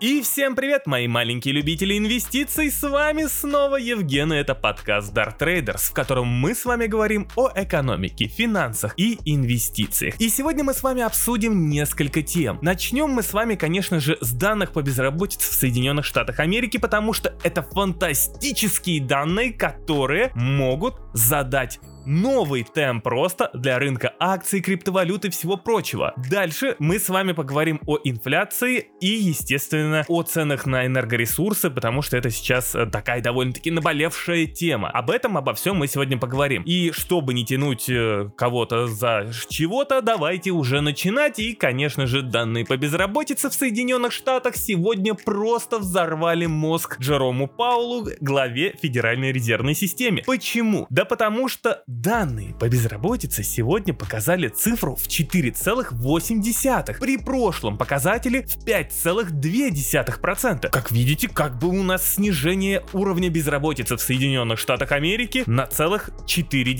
И всем привет, мои маленькие любители инвестиций, с вами снова Евген, и это подкаст Dart Traders, в котором мы с вами говорим о экономике, финансах и инвестициях. И сегодня мы с вами обсудим несколько тем. Начнем мы с вами, конечно же, с данных по безработице в Соединенных Штатах Америки, потому что это фантастические данные, которые могут задать новый темп роста для рынка акций, криптовалют и всего прочего. Дальше мы с вами поговорим о инфляции и, естественно, о ценах на энергоресурсы, потому что это сейчас э, такая довольно-таки наболевшая тема. Об этом, обо всем мы сегодня поговорим. И чтобы не тянуть э, кого-то за чего-то, давайте уже начинать. И, конечно же, данные по безработице в Соединенных Штатах сегодня просто взорвали мозг Джерому Паулу, главе Федеральной резервной системы. Почему? Да потому что Данные по безработице сегодня показали цифру в 4,8. При прошлом показателе в 5,2%. Как видите, как бы у нас снижение уровня безработицы в Соединенных Штатах Америки на целых 4.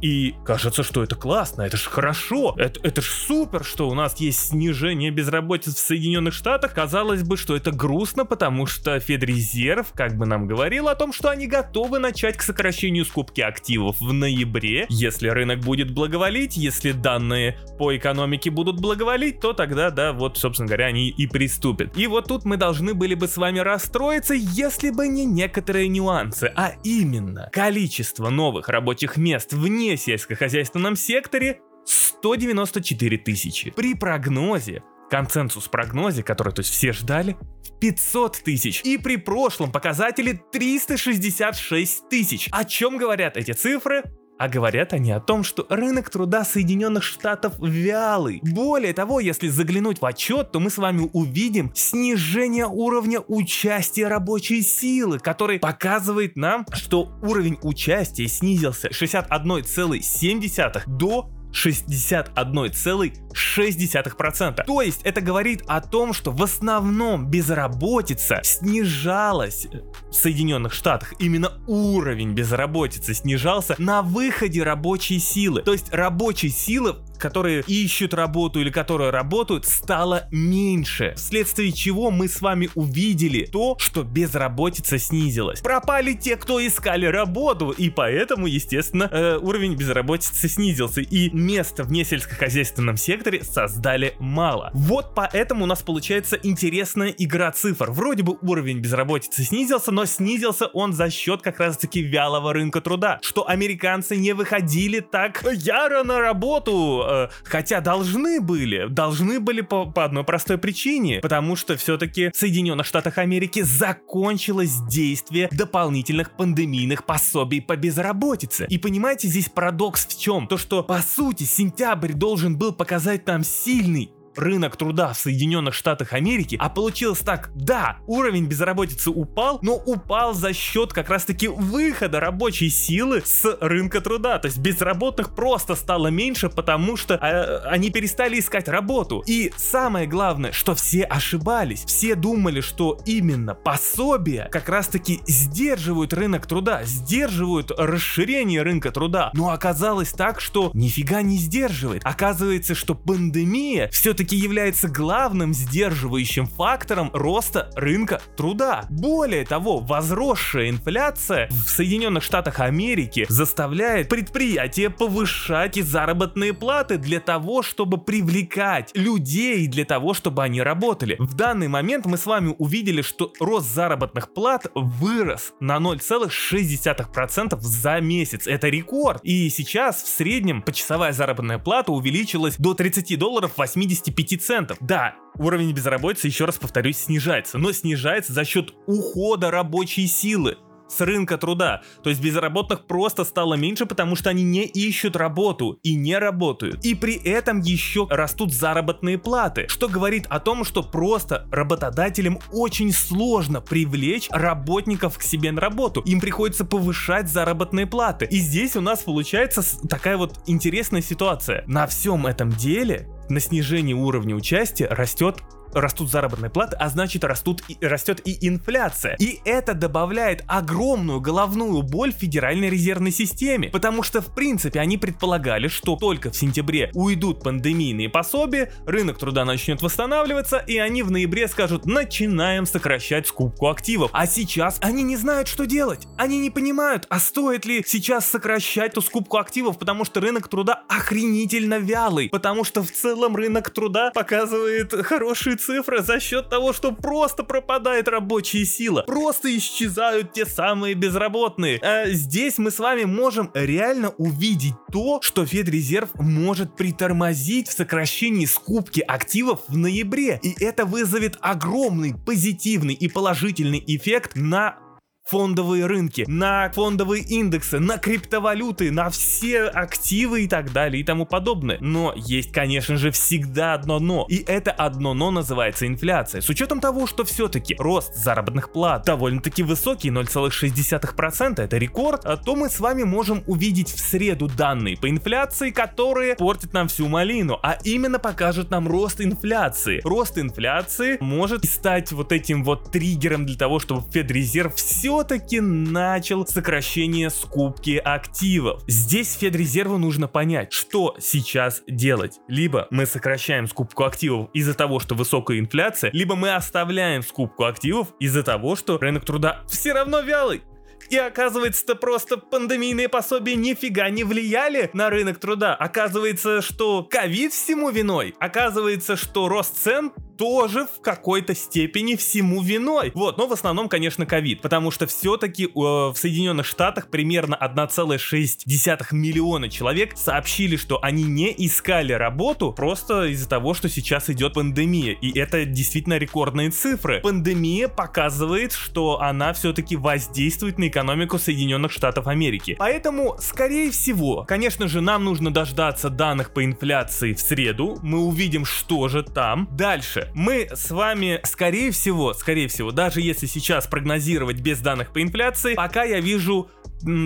И кажется, что это классно, это ж хорошо, это, это ж супер, что у нас есть снижение безработицы в Соединенных Штатах. Казалось бы, что это грустно, потому что Федрезерв как бы нам говорил о том, что они готовы начать к сокращению скупки активов в ноябре ноябре. Если рынок будет благоволить, если данные по экономике будут благоволить, то тогда, да, вот, собственно говоря, они и приступят. И вот тут мы должны были бы с вами расстроиться, если бы не некоторые нюансы, а именно количество новых рабочих мест вне сельскохозяйственном секторе 194 тысячи. При прогнозе консенсус прогнозе, который то есть все ждали, 500 тысяч. И при прошлом показателе 366 тысяч. О чем говорят эти цифры? А говорят они о том, что рынок труда Соединенных Штатов вялый. Более того, если заглянуть в отчет, то мы с вами увидим снижение уровня участия рабочей силы, который показывает нам, что уровень участия снизился с 61,7 до 61,6%. То есть это говорит о том, что в основном безработица снижалась в Соединенных Штатах. Именно уровень безработицы снижался на выходе рабочей силы. То есть рабочей силы которые ищут работу или которые работают, стало меньше. Вследствие чего мы с вами увидели то, что безработица снизилась. Пропали те, кто искали работу, и поэтому, естественно, э, уровень безработицы снизился. И места в несельскохозяйственном секторе создали мало. Вот поэтому у нас получается интересная игра цифр. Вроде бы уровень безработицы снизился, но снизился он за счет как раз таки вялого рынка труда, что американцы не выходили так яро на работу, э, хотя должны были, должны были по, по одной простой причине, потому что все-таки в Соединенных Штатах Америки закончилось действие дополнительных пандемийных пособий по безработице. И понимаете, здесь парадокс в чем? То, что по сути сентябрь должен был показать нам сильный рынок труда в Соединенных Штатах Америки, а получилось так, да, уровень безработицы упал, но упал за счет как раз-таки выхода рабочей силы с рынка труда. То есть безработных просто стало меньше, потому что э, они перестали искать работу. И самое главное, что все ошибались. Все думали, что именно пособия как раз-таки сдерживают рынок труда, сдерживают расширение рынка труда. Но оказалось так, что нифига не сдерживает. Оказывается, что пандемия все-таки все-таки является главным сдерживающим фактором роста рынка труда. Более того, возросшая инфляция в Соединенных Штатах Америки заставляет предприятия повышать заработные платы для того, чтобы привлекать людей, для того, чтобы они работали. В данный момент мы с вами увидели, что рост заработных плат вырос на 0,6% за месяц. Это рекорд. И сейчас в среднем почасовая заработная плата увеличилась до 30 долларов 85 5 центов. Да, уровень безработицы, еще раз повторюсь, снижается, но снижается за счет ухода рабочей силы с рынка труда. То есть безработных просто стало меньше, потому что они не ищут работу и не работают. И при этом еще растут заработные платы, что говорит о том, что просто работодателям очень сложно привлечь работников к себе на работу. Им приходится повышать заработные платы. И здесь у нас получается такая вот интересная ситуация. На всем этом деле на снижение уровня участия растет растут заработные платы, а значит растут и, растет и инфляция. И это добавляет огромную головную боль Федеральной резервной системе, потому что в принципе они предполагали, что только в сентябре уйдут пандемийные пособия, рынок труда начнет восстанавливаться, и они в ноябре скажут, начинаем сокращать скупку активов. А сейчас они не знают, что делать. Они не понимают, а стоит ли сейчас сокращать ту скупку активов, потому что рынок труда охренительно вялый, потому что в целом рынок труда показывает хорошие цифры за счет того, что просто пропадает рабочая сила, просто исчезают те самые безработные. А здесь мы с вами можем реально увидеть то, что Федрезерв может притормозить в сокращении скупки активов в ноябре. И это вызовет огромный позитивный и положительный эффект на фондовые рынки, на фондовые индексы, на криптовалюты, на все активы и так далее и тому подобное. Но есть, конечно же, всегда одно но. И это одно но называется инфляция. С учетом того, что все-таки рост заработных плат довольно-таки высокий, 0,6%, это рекорд, а то мы с вами можем увидеть в среду данные по инфляции, которые портят нам всю малину, а именно покажут нам рост инфляции. Рост инфляции может стать вот этим вот триггером для того, чтобы Федрезерв все все-таки начал сокращение скупки активов. Здесь Федрезерву нужно понять, что сейчас делать. Либо мы сокращаем скупку активов из-за того, что высокая инфляция, либо мы оставляем скупку активов из-за того, что рынок труда все равно вялый. И оказывается-то просто пандемийные пособия нифига не влияли на рынок труда. Оказывается, что ковид всему виной. Оказывается, что рост цен тоже в какой-то степени всему виной. Вот, но в основном, конечно, ковид, потому что все-таки э, в Соединенных Штатах примерно 1,6 миллиона человек сообщили, что они не искали работу просто из-за того, что сейчас идет пандемия. И это действительно рекордные цифры. Пандемия показывает, что она все-таки воздействует на экономику Соединенных Штатов Америки. Поэтому, скорее всего, конечно же, нам нужно дождаться данных по инфляции в среду. Мы увидим, что же там. Дальше мы с вами, скорее всего, скорее всего, даже если сейчас прогнозировать без данных по инфляции, пока я вижу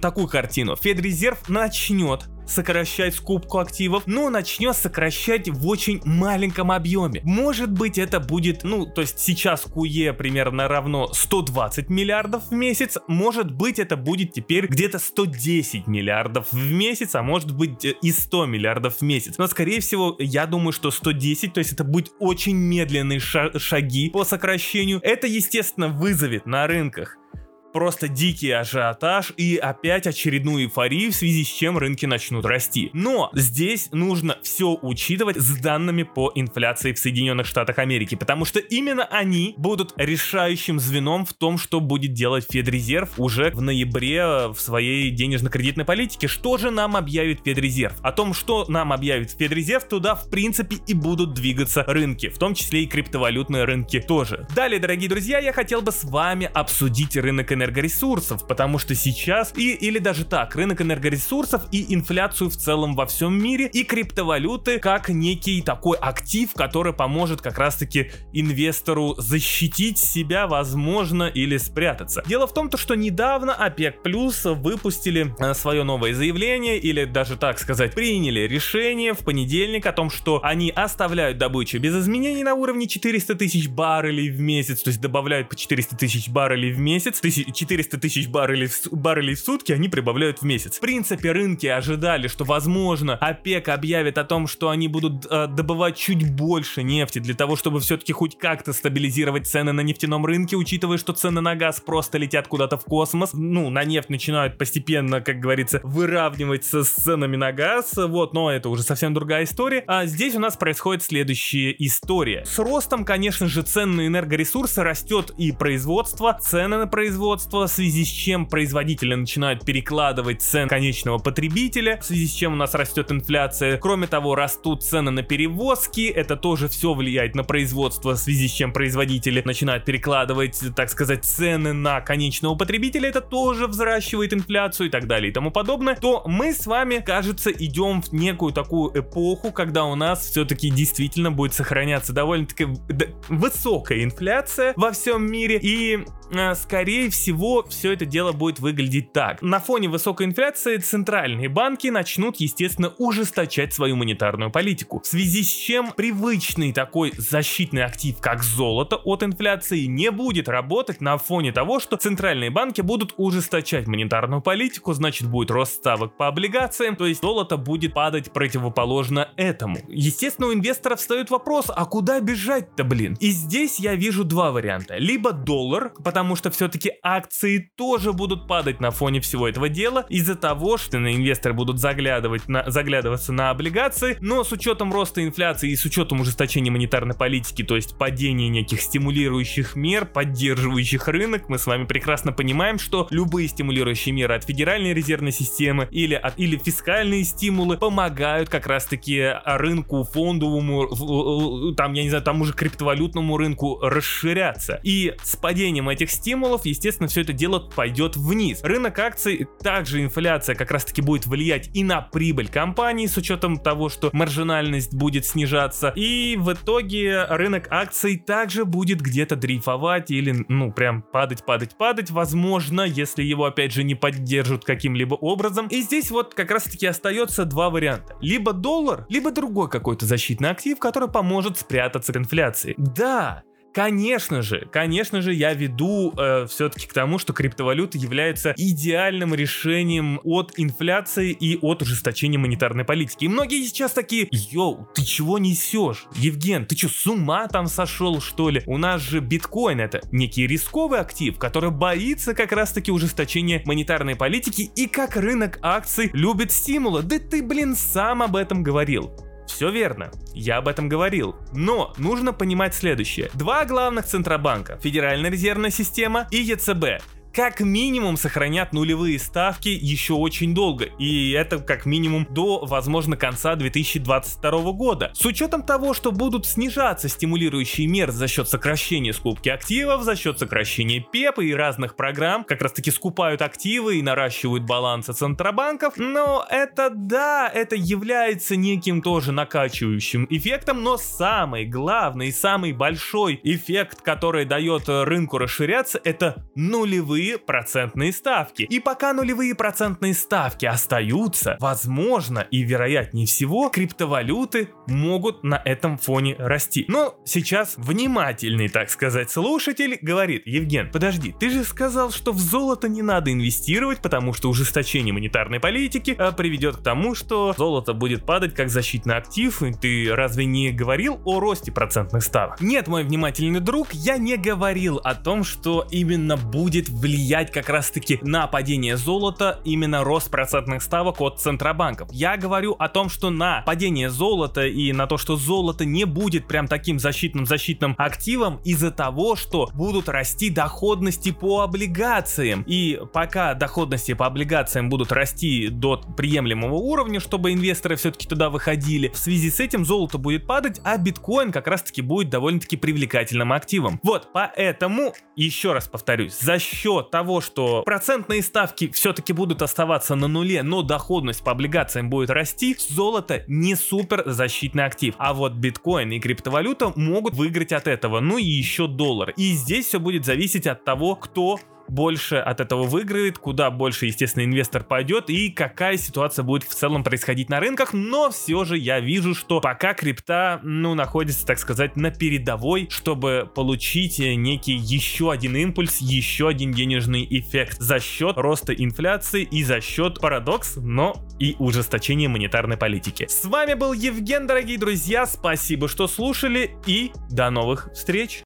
такую картину. Федрезерв начнет сокращать скупку активов, но начнет сокращать в очень маленьком объеме. Может быть это будет, ну, то есть сейчас QE примерно равно 120 миллиардов в месяц, может быть это будет теперь где-то 110 миллиардов в месяц, а может быть и 100 миллиардов в месяц. Но скорее всего, я думаю, что 110, то есть это будет очень медленные шаги по сокращению. Это, естественно, вызовет на рынках просто дикий ажиотаж и опять очередную эйфорию, в связи с чем рынки начнут расти. Но здесь нужно все учитывать с данными по инфляции в Соединенных Штатах Америки, потому что именно они будут решающим звеном в том, что будет делать Федрезерв уже в ноябре в своей денежно-кредитной политике. Что же нам объявит Федрезерв? О том, что нам объявит Федрезерв, туда в принципе и будут двигаться рынки, в том числе и криптовалютные рынки тоже. Далее, дорогие друзья, я хотел бы с вами обсудить рынок энергии энергоресурсов, потому что сейчас, и или даже так, рынок энергоресурсов и инфляцию в целом во всем мире, и криптовалюты как некий такой актив, который поможет как раз-таки инвестору защитить себя, возможно, или спрятаться. Дело в том, то, что недавно ОПЕК Плюс выпустили э, свое новое заявление, или даже так сказать, приняли решение в понедельник о том, что они оставляют добычу без изменений на уровне 400 тысяч баррелей в месяц, то есть добавляют по 400 тысяч баррелей в месяц, 400 тысяч баррелей, баррелей в сутки они прибавляют в месяц. В принципе, рынки ожидали, что, возможно, ОПЕК объявит о том, что они будут э, добывать чуть больше нефти для того, чтобы все-таки хоть как-то стабилизировать цены на нефтяном рынке, учитывая, что цены на газ просто летят куда-то в космос. Ну, на нефть начинают постепенно, как говорится, выравниваться с ценами на газ, вот, но это уже совсем другая история. А здесь у нас происходит следующая история. С ростом, конечно же, цен на энергоресурсы растет и производство, цены на производство, производства, в связи с чем производители начинают перекладывать цен конечного потребителя, в связи с чем у нас растет инфляция. Кроме того, растут цены на перевозки, это тоже все влияет на производство, в связи с чем производители начинают перекладывать, так сказать, цены на конечного потребителя, это тоже взращивает инфляцию и так далее и тому подобное, то мы с вами, кажется, идем в некую такую эпоху, когда у нас все-таки действительно будет сохраняться довольно-таки высокая инфляция во всем мире, и скорее всего, все это дело будет выглядеть так. На фоне высокой инфляции центральные банки начнут, естественно, ужесточать свою монетарную политику. В связи с чем привычный такой защитный актив, как золото от инфляции, не будет работать на фоне того, что центральные банки будут ужесточать монетарную политику, значит будет рост ставок по облигациям, то есть золото будет падать противоположно этому. Естественно, у инвесторов встает вопрос, а куда бежать-то, блин? И здесь я вижу два варианта. Либо доллар, что все-таки акции тоже будут падать на фоне всего этого дела, из-за того, что инвесторы будут заглядывать на, заглядываться на облигации, но с учетом роста инфляции и с учетом ужесточения монетарной политики, то есть падения неких стимулирующих мер, поддерживающих рынок, мы с вами прекрасно понимаем, что любые стимулирующие меры от Федеральной резервной системы или, от, или фискальные стимулы помогают как раз-таки рынку фондовому, там, я не знаю, тому же криптовалютному рынку расширяться. И с падением этих стимулов, естественно, все это дело пойдет вниз. Рынок акций, также инфляция как раз-таки будет влиять и на прибыль компании с учетом того, что маржинальность будет снижаться. И в итоге рынок акций также будет где-то дрейфовать или, ну, прям падать, падать, падать, возможно, если его опять же не поддержат каким-либо образом. И здесь вот как раз-таки остается два варианта. Либо доллар, либо другой какой-то защитный актив, который поможет спрятаться от инфляции. Да, Конечно же, конечно же, я веду э, все-таки к тому, что криптовалюта является идеальным решением от инфляции и от ужесточения монетарной политики. И многие сейчас такие, йоу, ты чего несешь? Евген, ты что, с ума там сошел, что ли? У нас же биткоин это некий рисковый актив, который боится как раз-таки ужесточения монетарной политики и как рынок акций любит стимулы. Да ты, блин, сам об этом говорил. Все верно, я об этом говорил. Но нужно понимать следующее. Два главных центробанка, Федеральная резервная система и ЕЦБ, как минимум сохранят нулевые ставки еще очень долго. И это как минимум до, возможно, конца 2022 года. С учетом того, что будут снижаться стимулирующие меры за счет сокращения скупки активов, за счет сокращения ПЕП и разных программ, как раз таки скупают активы и наращивают балансы центробанков. Но это да, это является неким тоже накачивающим эффектом, но самый главный самый большой эффект, который дает рынку расширяться, это нулевые нулевые процентные ставки. И пока нулевые процентные ставки остаются, возможно и вероятнее всего, криптовалюты могут на этом фоне расти. Но сейчас внимательный, так сказать, слушатель говорит, Евген, подожди, ты же сказал, что в золото не надо инвестировать, потому что ужесточение монетарной политики а, приведет к тому, что золото будет падать как защитный актив, и ты разве не говорил о росте процентных ставок? Нет, мой внимательный друг, я не говорил о том, что именно будет влиять влиять как раз-таки на падение золота именно рост процентных ставок от центробанков. Я говорю о том, что на падение золота и на то, что золото не будет прям таким защитным защитным активом из-за того, что будут расти доходности по облигациям. И пока доходности по облигациям будут расти до приемлемого уровня, чтобы инвесторы все-таки туда выходили, в связи с этим золото будет падать, а биткоин как раз-таки будет довольно-таки привлекательным активом. Вот, поэтому, еще раз повторюсь, за счет того, что процентные ставки все-таки будут оставаться на нуле, но доходность по облигациям будет расти, золото не супер защитный актив. А вот биткоин и криптовалюта могут выиграть от этого, ну и еще доллар. И здесь все будет зависеть от того, кто больше от этого выиграет, куда больше, естественно, инвестор пойдет и какая ситуация будет в целом происходить на рынках, но все же я вижу, что пока крипта, ну, находится, так сказать, на передовой, чтобы получить некий еще один импульс, еще один денежный эффект за счет роста инфляции и за счет парадокс, но и ужесточения монетарной политики. С вами был Евген, дорогие друзья, спасибо, что слушали и до новых встреч!